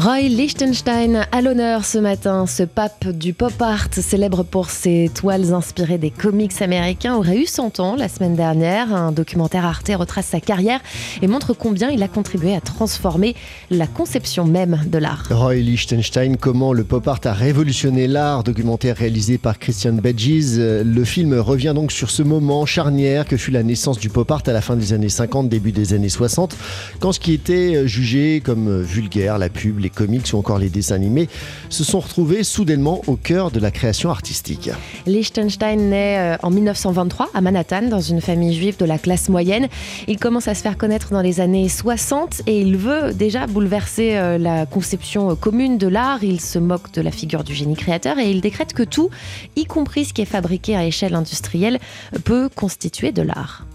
Roy Lichtenstein à l'honneur ce matin. Ce pape du pop art, célèbre pour ses toiles inspirées des comics américains, aurait eu 100 ans la semaine dernière. Un documentaire Arte retrace sa carrière et montre combien il a contribué à transformer la conception même de l'art. Roy Lichtenstein, comment le pop art a révolutionné l'art, documentaire réalisé par Christian Bedges. Le film revient donc sur ce moment charnière que fut la naissance du pop art à la fin des années 50, début des années 60, quand ce qui était jugé comme vulgaire, la pub, les comics ou encore les dessins animés se sont retrouvés soudainement au cœur de la création artistique. Liechtenstein naît euh, en 1923 à Manhattan dans une famille juive de la classe moyenne. Il commence à se faire connaître dans les années 60 et il veut déjà bouleverser euh, la conception euh, commune de l'art. Il se moque de la figure du génie créateur et il décrète que tout, y compris ce qui est fabriqué à échelle industrielle, peut constituer de l'art.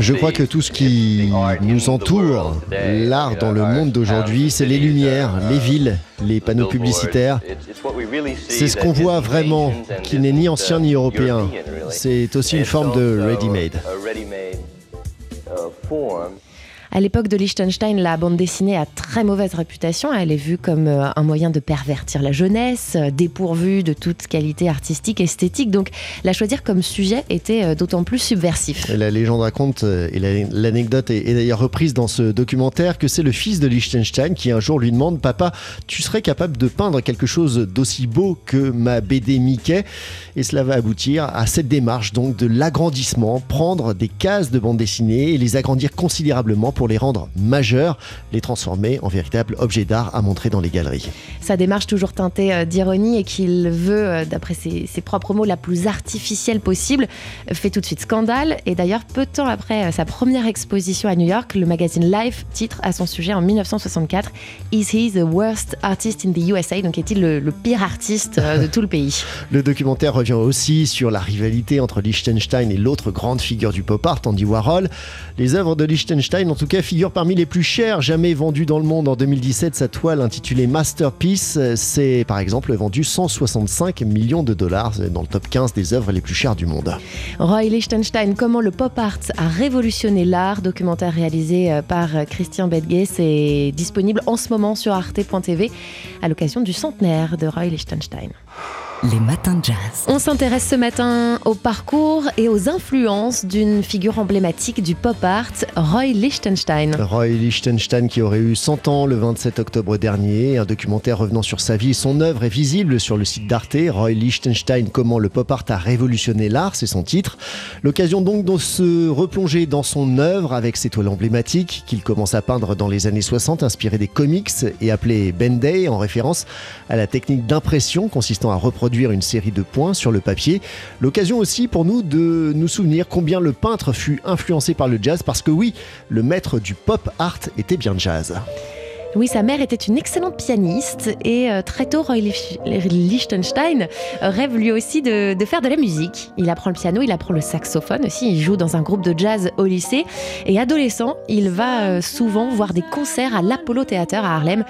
Je crois que tout ce qui nous entoure, l'art dans le monde d'aujourd'hui, c'est les lumières, les villes, les panneaux publicitaires. C'est ce qu'on voit vraiment, qui n'est ni ancien ni européen. C'est aussi une forme de ready-made. À l'époque de Liechtenstein, la bande dessinée a très mauvaise réputation. Elle est vue comme euh, un moyen de pervertir la jeunesse, euh, dépourvue de toute qualité artistique, esthétique. Donc la choisir comme sujet était euh, d'autant plus subversif. la légende raconte, et l'anecdote est, d'ailleurs reprise dans ce documentaire, que c'est le fils de Liechtenstein qui un jour lui demande Papa, tu serais capable de peindre quelque chose d'aussi beau que ma BD Mickey? Et cela va aboutir à cette démarche donc de l'agrandissement, prendre des cases de bande dessinée et les agrandir considérablement pour les rendre majeurs, les transformer en véritables objets d'art à montrer dans les galeries. Sa démarche toujours teintée euh, d'ironie et qu'il veut, euh, d'après ses, propres mots, la plus artificielle possible, fait tout de suite scandale. Et d'ailleurs, peu de temps après euh, sa première exposition à New York, le magazine Life titre à son sujet en 1964 Is he the worst artist in the USA Donc est-il le, le pire artiste de tout le pays? Le documentaire revient aussi sur la rivalité entre Liechtenstein et l'autre grande figure du pop art, Andy Warhol. Les œuvres de Liechtenstein, en tout cas, figurent parmi les plus chères jamais vendues dans le monde. En 2017, sa toile intitulée Masterpiece s'est par exemple vendue 165 millions de dollars dans le top 15 des œuvres les plus chères du monde. Roy Lichtenstein, comment le pop art a révolutionné l'art, documentaire réalisé euh, par Christian Bedges est disponible en ce moment sur arte.tv à l'occasion du centenaire de Roy Lichtenstein. Les matins de jazz. On s'intéresse ce matin au parcours et aux influences d'une figure emblématique du pop art, Roy Lichtenstein. Roy Lichtenstein qui aurait eu 100 ans le 27 octobre dernier. Un documentaire revenant sur sa vie et son œuvre est visible sur le site d'Arte. Roy Lichtenstein, comment le pop art a révolutionné l'art, c'est son titre. L'occasion donc de se replonger dans son œuvre avec ses toiles emblématiques qu'il commence à peindre dans les années 60, inspirées des comics et appelées Ben Day en référence à la technique d'impression consistant à reproduire une série de points sur le papier. L'occasion aussi pour nous de nous souvenir combien le peintre fut influencé par le jazz, parce que oui, le maître du pop art était bien jazz. Oui, sa mère était une excellente pianiste et euh, très tôt, Roy Lichtenstein rêve lui aussi de, faire de la musique. Il apprend le piano, il apprend le saxophone aussi, il joue dans un groupe de jazz au lycée. Et adolescent, il va euh, souvent voir des concerts à l'Apollo Theater à Harlem,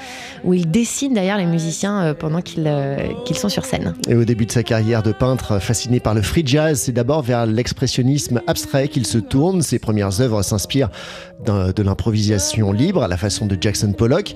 où il dessine d'ailleurs les musiciens euh, pendant qu'ils sont sur scène. Et au début de sa carrière de peintre, fasciné par le free jazz, c'est d'abord vers l'expressionnisme abstrait qu'il se tourne. Ses premières œuvres s'inspirent de l'improvisation libre à la façon de Jackson Pollock.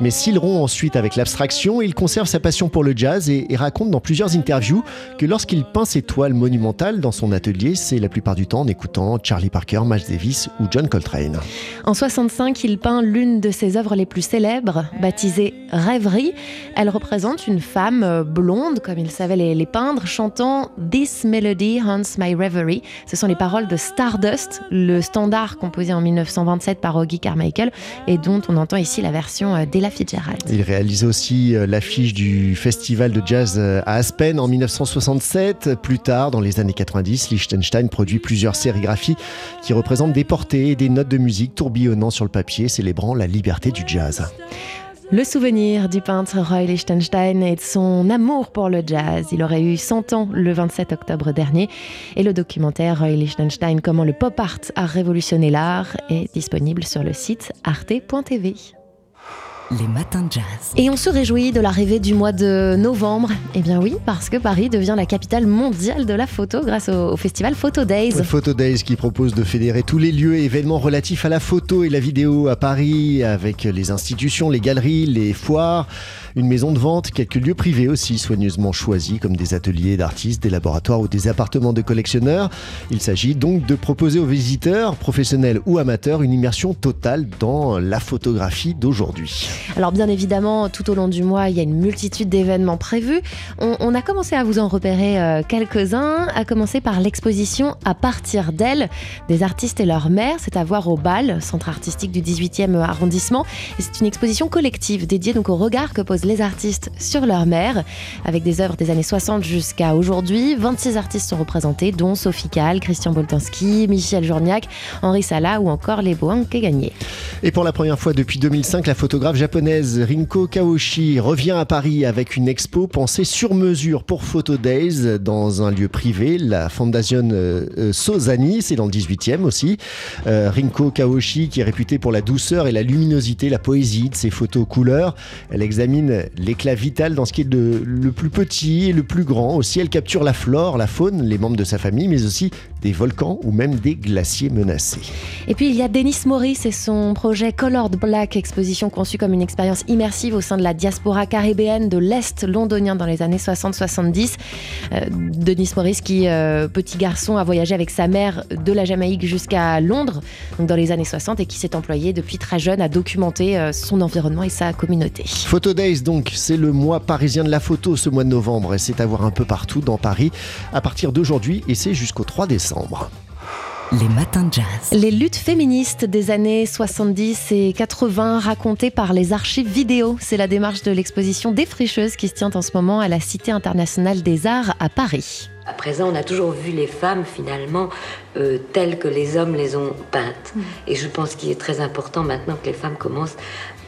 Mais s'il rompt ensuite avec l'abstraction, il conserve sa passion pour le jazz et, raconte dans plusieurs interviews que lorsqu'il peint ses toiles monumentales dans son atelier, c'est la plupart du temps en écoutant Charlie Parker, Miles Davis ou John Coltrane. En 65, il peint l'une de ses œuvres les plus célèbres, baptisée Rêverie. Elle représente une femme euh, blonde, comme il savait les, peindre, chantant This melody haunts my reverie. Ce sont les paroles de Stardust, le standard composé en 1927 par Augie Carmichael et dont on entend ici la version euh, Fitzgerald. Il réalise aussi euh, l'affiche du festival de jazz à Aspen en 1967. Plus tard, dans les années 90, Liechtenstein produit plusieurs sérigraphies qui représentent des portées et des notes de musique tourbillonnant sur le papier, célébrant la liberté du jazz. Le souvenir du peintre Roy Lichtenstein et de son amour pour le jazz. Il aurait eu 100 ans le 27 octobre dernier et le documentaire Roy Lichtenstein Comment le pop art a révolutionné l'art est disponible sur le site arte.tv. les matins de jazz. Et on se réjouit de l'arrivée du mois de novembre. Eh bien oui, parce que Paris devient la capitale mondiale de la photo grâce au, festival Photo Days. Photo Days qui propose de fédérer tous les lieux et événements relatifs à la photo et la vidéo à Paris avec les institutions, les galeries, les foires, une maison de vente, quelques lieux privés aussi soigneusement choisis comme des ateliers d'artistes, des laboratoires ou des appartements de collectionneurs. Il s'agit donc de proposer aux visiteurs, professionnels ou amateurs, une immersion totale dans la photographie d'aujourd'hui. Alors bien évidemment, tout au long du mois, il y a une multitude d'événements prévus. On, a commencé à vous en repérer euh, quelques-uns, à commencer par l'exposition À partir d'elle des artistes et leurs mères. C'est à voir au BAL, centre artistique du 18e arrondissement. C'est une exposition collective dédiée donc au regard que posent les artistes sur leur mère, avec des œuvres des années 60 jusqu'à aujourd'hui. 26 artistes sont représentés, dont Sophie Kahl, Christian Boltanski, Michel Journiac, Henri Sala ou encore les Boins Gagné. Et pour la première fois depuis 2005, la photographe japonaise Rinko Kaoshi revient à Paris avec une expo pensée sur mesure pour Photo Days dans un lieu privé, la Fondation euh, euh, Sozani, c'est dans le 18e aussi. Euh, Rinko Kaoshi qui est réputée pour la douceur et la luminosité, la poésie de ses photos couleurs. Elle examine l'éclat vital dans ce qui est le plus petit et le plus grand. Aussi, elle capture la flore, la faune, les membres de sa famille, mais aussi des volcans ou même des glaciers menacés. Et puis il y a Denis Maurice et son projet Colored Black, exposition conçue comme une expérience immersive au sein de la diaspora caribéenne de l'Est londonien dans les années 60-70. Euh, Denis Maurice qui, euh, petit garçon, a voyagé avec sa mère de la Jamaïque jusqu'à Londres donc dans les années 60 et qui s'est employé depuis très jeune à documenter euh, son environnement et sa communauté. Photo Days donc, c'est le mois parisien de la photo ce mois de novembre et c'est à voir un peu partout dans Paris à partir d'aujourd'hui et c'est jusqu'au 3 décembre. Les matins de jazz. Les luttes féministes des années 70 et 80 racontées par les archives vidéo. C'est la démarche de l'exposition Défricheuse qui se tient en ce moment à la Cité internationale des arts à Paris. À présent, on a toujours vu les femmes finalement euh, telles que les hommes les ont peintes. Mm. Et je pense qu'il est très important maintenant que les femmes commencent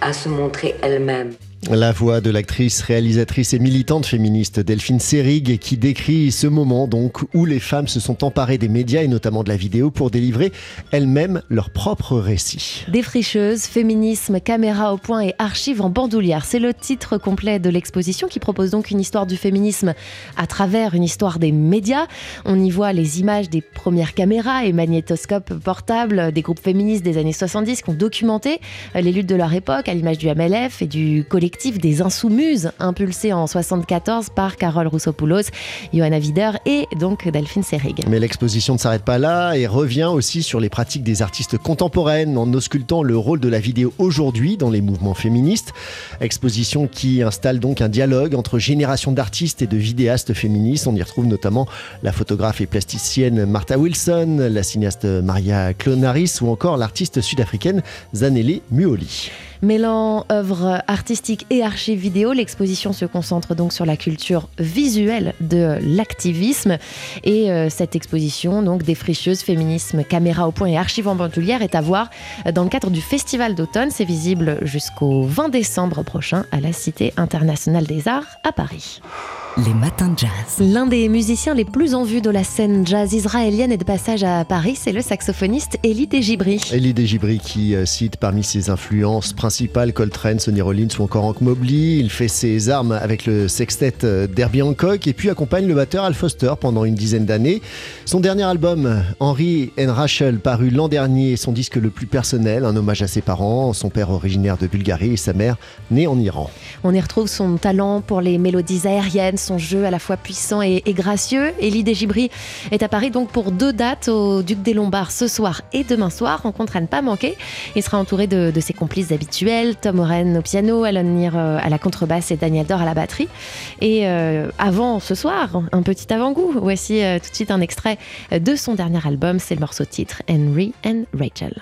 à se montrer elles-mêmes. La voix de l'actrice, réalisatrice et militante féministe Delphine Serig qui décrit ce moment donc où les femmes se sont emparées des médias et notamment de la vidéo pour délivrer elles-mêmes leur propre récit. Défricheuse, féminisme, caméra au point et archives en bandoulière, c'est le titre complet de l'exposition qui propose donc une histoire du féminisme à travers une histoire des médias. On y voit les images des premières caméras et magnétoscopes portables des groupes féministes des années 70 qui ont documenté les luttes de leur époque à l'image du MLF et du collectif des Insoumises, impulsé en 74 par Carole Roussopoulos, Johanna Wider et donc Delphine Serig. Mais l'exposition ne s'arrête pas là et revient aussi sur les pratiques des artistes contemporaines en auscultant le rôle de la vidéo aujourd'hui dans les mouvements féministes. Exposition qui installe donc un dialogue entre générations d'artistes et de vidéastes féministes. On y retrouve notamment la photographe et plasticienne Martha Wilson, la cinéaste Maria Clonaris ou encore l'artiste sud-africaine Zanele Muoli. Mêlant œuvres artistiques et archives vidéo, l'exposition se concentre donc sur la culture visuelle de l'activisme. Et euh, cette exposition, donc défricheuse, féminisme, caméra au point et archives en bandoulière, est à voir dans le cadre du Festival d'automne. C'est visible jusqu'au 20 décembre prochain à la Cité internationale des arts à Paris. Les matins de jazz. L'un des musiciens les plus en vue de la scène jazz israélienne est de passage à Paris, c'est le saxophoniste Elie Desgibri. Elie Desgibri qui euh, cite parmi ses influences principales Coltrane, Sonny Rollins ou encore Hank Mobley. Il fait ses armes avec le sextet euh, d'Herbie Hancock et puis accompagne le batteur Al Foster pendant une dizaine d'années. Son dernier album, Henry and Rachel, paru l'an dernier, son disque le plus personnel, un hommage à ses parents, son père originaire de Bulgarie et sa mère née en Iran. On y retrouve son talent pour les mélodies aériennes, son jeu à la fois puissant et, gracieux. Elie Desgibri est à Paris donc pour deux dates au Duc des Lombards ce soir et demain soir. Rencontre à ne pas manquer. Il sera entouré de, ses complices habituels, Tom Oren au piano, Alan Neer euh, à la contrebasse et Daniel Dor à la batterie. Et euh, avant ce soir, un petit avant-goût. Voici euh, tout de suite un extrait de son dernier album. C'est le morceau titre Henry and Rachel.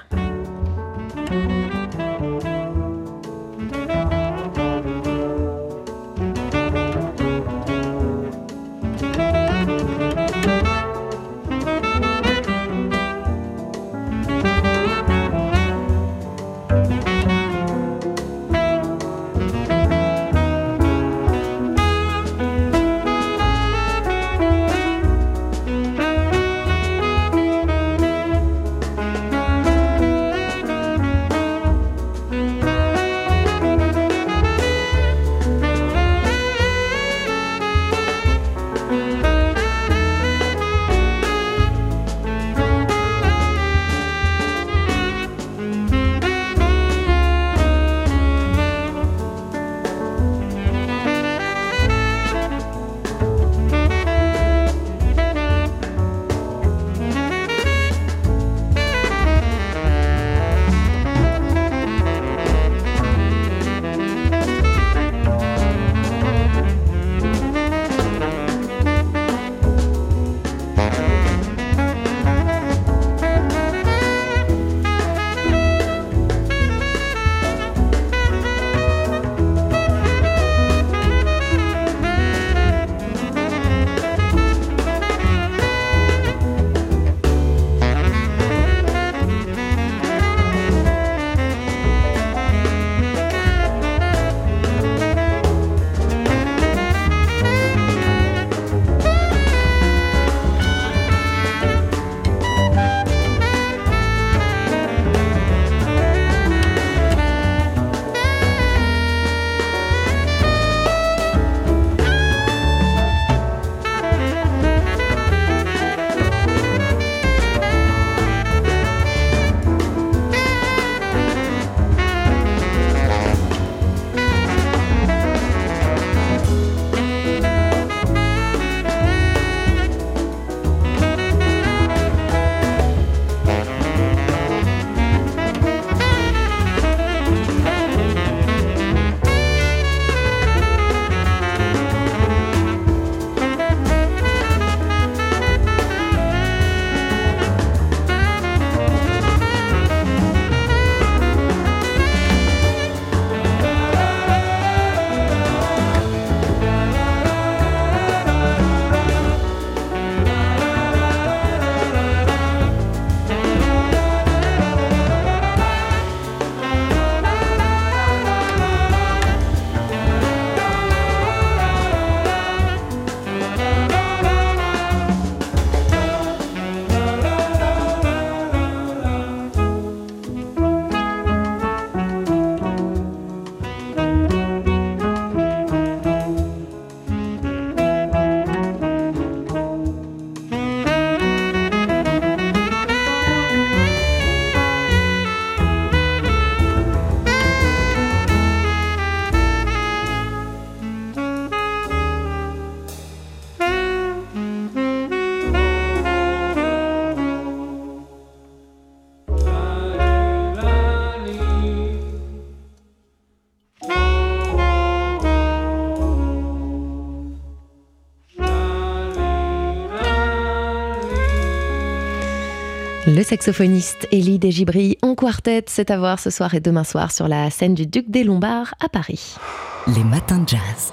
Le saxophoniste Elie Desgibri en quartet, c'est à voir ce soir et demain soir sur la scène du Duc des Lombards à Paris. Les matins de jazz.